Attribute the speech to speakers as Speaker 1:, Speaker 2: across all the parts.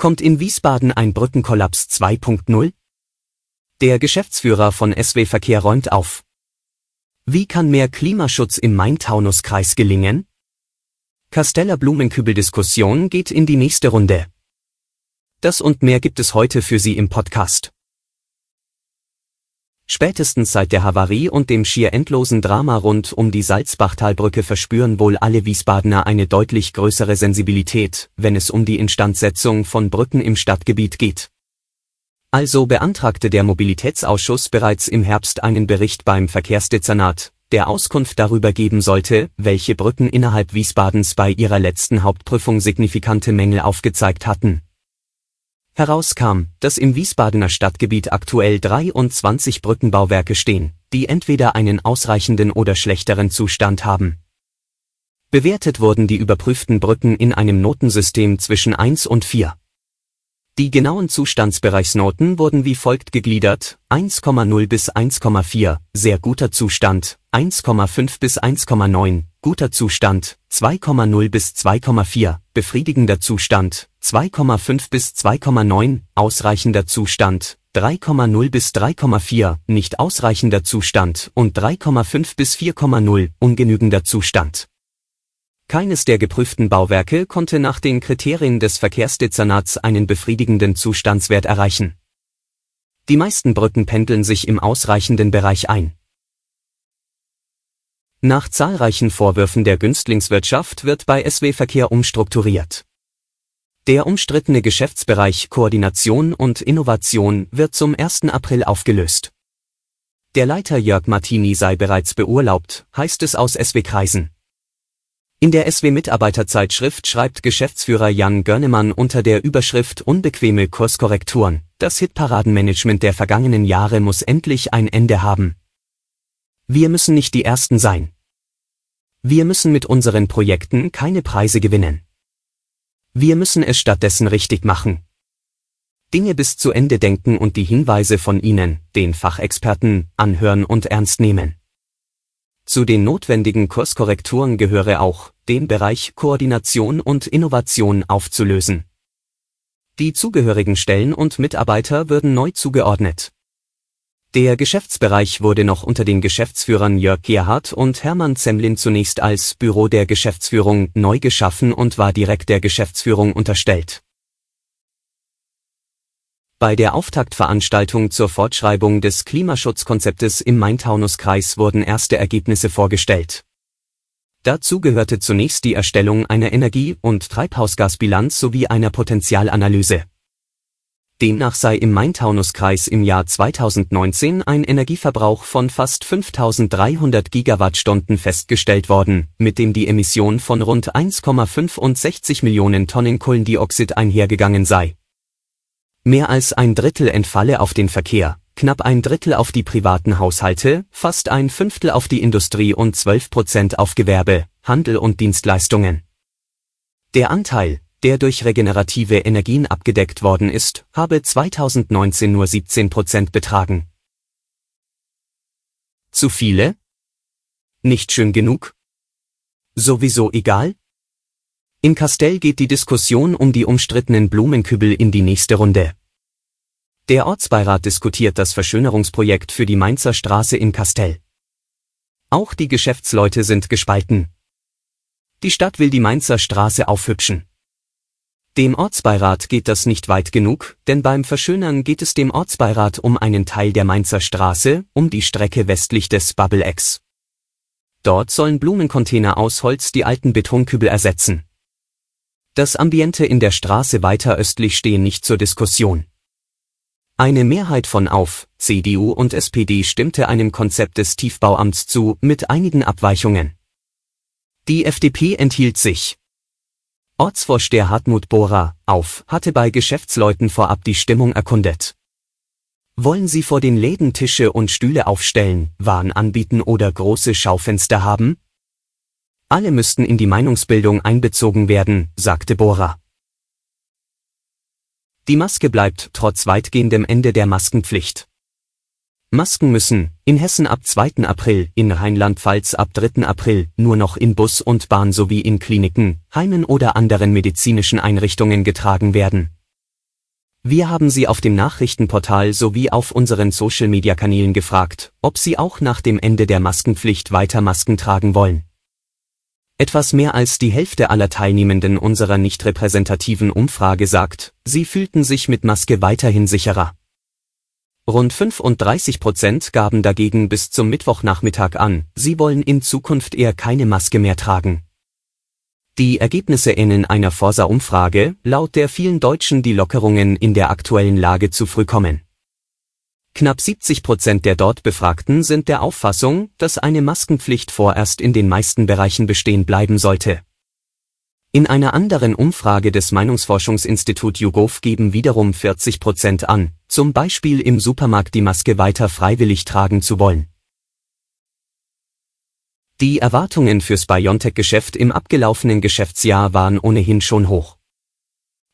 Speaker 1: Kommt in Wiesbaden ein Brückenkollaps 2.0? Der Geschäftsführer von SW Verkehr räumt auf. Wie kann mehr Klimaschutz im Main-Taunus-Kreis gelingen? Casteller Blumenkübel-Diskussion geht in die nächste Runde. Das und mehr gibt es heute für Sie im Podcast. Spätestens seit der Havarie und dem schier endlosen Drama rund um die Salzbachtalbrücke verspüren wohl alle Wiesbadener eine deutlich größere Sensibilität, wenn es um die Instandsetzung von Brücken im Stadtgebiet geht. Also beantragte der Mobilitätsausschuss bereits im Herbst einen Bericht beim Verkehrsdezernat, der Auskunft darüber geben sollte, welche Brücken innerhalb Wiesbadens bei ihrer letzten Hauptprüfung signifikante Mängel aufgezeigt hatten Herauskam, dass im Wiesbadener Stadtgebiet aktuell 23 Brückenbauwerke stehen, die entweder einen ausreichenden oder schlechteren Zustand haben. Bewertet wurden die überprüften Brücken in einem Notensystem zwischen 1 und 4. Die genauen Zustandsbereichsnoten wurden wie folgt gegliedert, 1,0 bis 1,4, sehr guter Zustand, 1,5 bis 1,9, guter Zustand, 2,0 bis 2,4, befriedigender Zustand, 2,5 bis 2,9, ausreichender Zustand, 3,0 bis 3,4, nicht ausreichender Zustand und 3,5 bis 4,0, ungenügender Zustand. Keines der geprüften Bauwerke konnte nach den Kriterien des Verkehrsdezernats einen befriedigenden Zustandswert erreichen. Die meisten Brücken pendeln sich im ausreichenden Bereich ein. Nach zahlreichen Vorwürfen der Günstlingswirtschaft wird bei SW Verkehr umstrukturiert. Der umstrittene Geschäftsbereich Koordination und Innovation wird zum 1. April aufgelöst. Der Leiter Jörg Martini sei bereits beurlaubt, heißt es aus SW-Kreisen. In der SW-Mitarbeiterzeitschrift schreibt Geschäftsführer Jan Görnemann unter der Überschrift Unbequeme Kurskorrekturen, das Hitparadenmanagement der vergangenen Jahre muss endlich ein Ende haben. Wir müssen nicht die Ersten sein. Wir müssen mit unseren Projekten keine Preise gewinnen. Wir müssen es stattdessen richtig machen. Dinge bis zu Ende denken und die Hinweise von Ihnen, den Fachexperten, anhören und ernst nehmen. Zu den notwendigen Kurskorrekturen gehöre auch, den Bereich Koordination und Innovation aufzulösen. Die zugehörigen Stellen und Mitarbeiter würden neu zugeordnet. Der Geschäftsbereich wurde noch unter den Geschäftsführern Jörg Gerhardt und Hermann Zemlin zunächst als Büro der Geschäftsführung neu geschaffen und war direkt der Geschäftsführung unterstellt bei der Auftaktveranstaltung zur Fortschreibung des Klimaschutzkonzeptes im Main-Taunus-Kreis wurden erste Ergebnisse vorgestellt. Dazu gehörte zunächst die Erstellung einer Energie- und Treibhausgasbilanz sowie einer Potenzialanalyse. Demnach sei im Main-Taunus-Kreis im Jahr 2019 ein Energieverbrauch von fast 5300 Gigawattstunden festgestellt worden, mit dem die Emission von rund 1,65 Millionen Tonnen Kohlendioxid einhergegangen sei Mehr als ein Drittel entfalle auf den Verkehr, knapp ein Drittel auf die privaten Haushalte, fast ein Fünftel auf die Industrie und 12 Prozent auf Gewerbe, Handel und Dienstleistungen. Der Anteil, der durch regenerative Energien abgedeckt worden ist, habe 2019 nur 17 Prozent betragen. Zu viele? Nicht schön genug? Sowieso egal? In Castell geht die Diskussion um die umstrittenen Blumenkübel in die nächste Runde. Der Ortsbeirat diskutiert das Verschönerungsprojekt für die Mainzer Straße in Castell. Auch die Geschäftsleute sind gespalten. Die Stadt will die Mainzer Straße aufhübschen. Dem Ortsbeirat geht das nicht weit genug, denn beim Verschönern geht es dem Ortsbeirat um einen Teil der Mainzer Straße, um die Strecke westlich des Bubble X. Dort sollen Blumencontainer aus Holz die alten Betonkübel ersetzen. Das Ambiente in der Straße weiter östlich stehen nicht zur Diskussion. Eine Mehrheit von Auf, CDU und SPD stimmte einem Konzept des Tiefbauamts zu, mit einigen Abweichungen. Die FDP enthielt sich. Ortsvorsteher Hartmut Bohrer, auf, hatte bei Geschäftsleuten vorab die Stimmung erkundet. Wollen Sie vor den Läden Tische und Stühle aufstellen, Waren anbieten oder große Schaufenster haben? Alle müssten in die Meinungsbildung einbezogen werden, sagte Bohrer. Die Maske bleibt trotz weitgehendem Ende der Maskenpflicht. Masken müssen, in Hessen ab 2. April, in Rheinland-Pfalz ab 3. April, nur noch in Bus und Bahn sowie in Kliniken, Heimen oder anderen medizinischen Einrichtungen getragen werden. Wir haben Sie auf dem Nachrichtenportal sowie auf unseren Social-Media-Kanälen gefragt, ob Sie auch nach dem Ende der Maskenpflicht weiter Masken tragen wollen. Etwas mehr als die Hälfte aller Teilnehmenden unserer nicht repräsentativen Umfrage sagt, sie fühlten sich mit Maske weiterhin sicherer. Rund 35 Prozent gaben dagegen bis zum Mittwochnachmittag an, sie wollen in Zukunft eher keine Maske mehr tragen. Die Ergebnisse ähneln einer Forsa-Umfrage, laut der vielen Deutschen die Lockerungen in der aktuellen Lage zu früh kommen. Knapp 70 Prozent der dort Befragten sind der Auffassung, dass eine Maskenpflicht vorerst in den meisten Bereichen bestehen bleiben sollte. In einer anderen Umfrage des Meinungsforschungsinstitut YouGov geben wiederum 40 Prozent an, zum Beispiel im Supermarkt die Maske weiter freiwillig tragen zu wollen. Die Erwartungen fürs BioNTech-Geschäft im abgelaufenen Geschäftsjahr waren ohnehin schon hoch.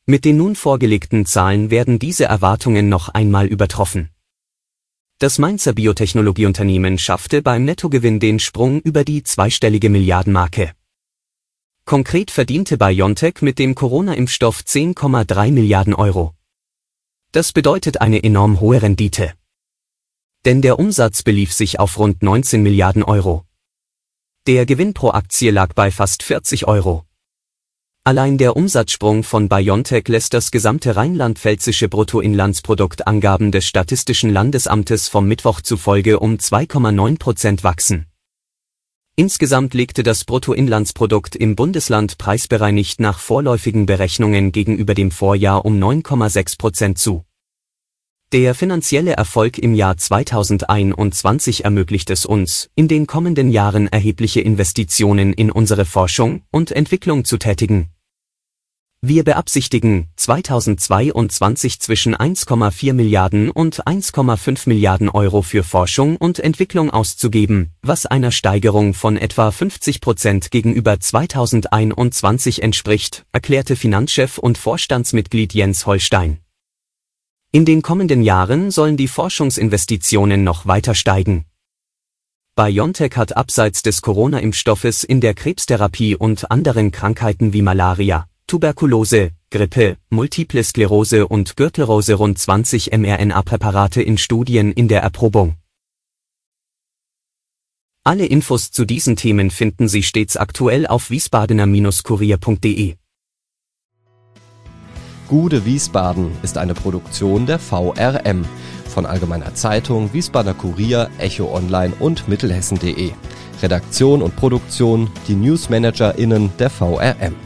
Speaker 1: Mit den nun vorgelegten Zahlen werden diese Erwartungen noch einmal übertroffen. Das Mainzer Biotechnologieunternehmen schaffte beim Nettogewinn den Sprung über die zweistellige Milliardenmarke. Konkret verdiente BioNTech mit dem Corona-Impfstoff 10,3 Milliarden Euro. Das bedeutet eine enorm hohe Rendite. Denn der Umsatz belief sich auf rund 19 Milliarden Euro. Der Gewinn pro Aktie lag bei fast 40 Euro. Allein der Umsatzsprung von BioNTech lässt das gesamte rheinland-pfälzische Bruttoinlandsprodukt Angaben des Statistischen Landesamtes vom Mittwoch zufolge um 2,9 Prozent wachsen. Insgesamt legte das Bruttoinlandsprodukt im Bundesland preisbereinigt nach vorläufigen Berechnungen gegenüber dem Vorjahr um 9,6 Prozent zu. Der finanzielle Erfolg im Jahr 2021 ermöglicht es uns, in den kommenden Jahren erhebliche Investitionen in unsere Forschung und Entwicklung zu tätigen wir beabsichtigen, 2022 zwischen 1,4 Milliarden und 1,5 Milliarden Euro für Forschung und Entwicklung auszugeben, was einer Steigerung von etwa 50 Prozent gegenüber 2021 entspricht, erklärte Finanzchef und Vorstandsmitglied Jens Holstein. In den kommenden Jahren sollen die Forschungsinvestitionen noch weiter steigen. BioNTech hat abseits des Corona-Impfstoffes in der Krebstherapie und anderen Krankheiten wie Malaria, Tuberkulose, Grippe, Multiple Sklerose und Gürtelrose rund 20 mRNA-Präparate in Studien in der Erprobung. Alle Infos zu diesen Themen finden Sie stets aktuell auf wiesbadener-kurier.de.
Speaker 2: Gude Wiesbaden ist eine Produktion der VRM von Allgemeiner Zeitung, Wiesbadener Kurier, Echo Online und Mittelhessen.de. Redaktion und Produktion die NewsmanagerInnen der VRM.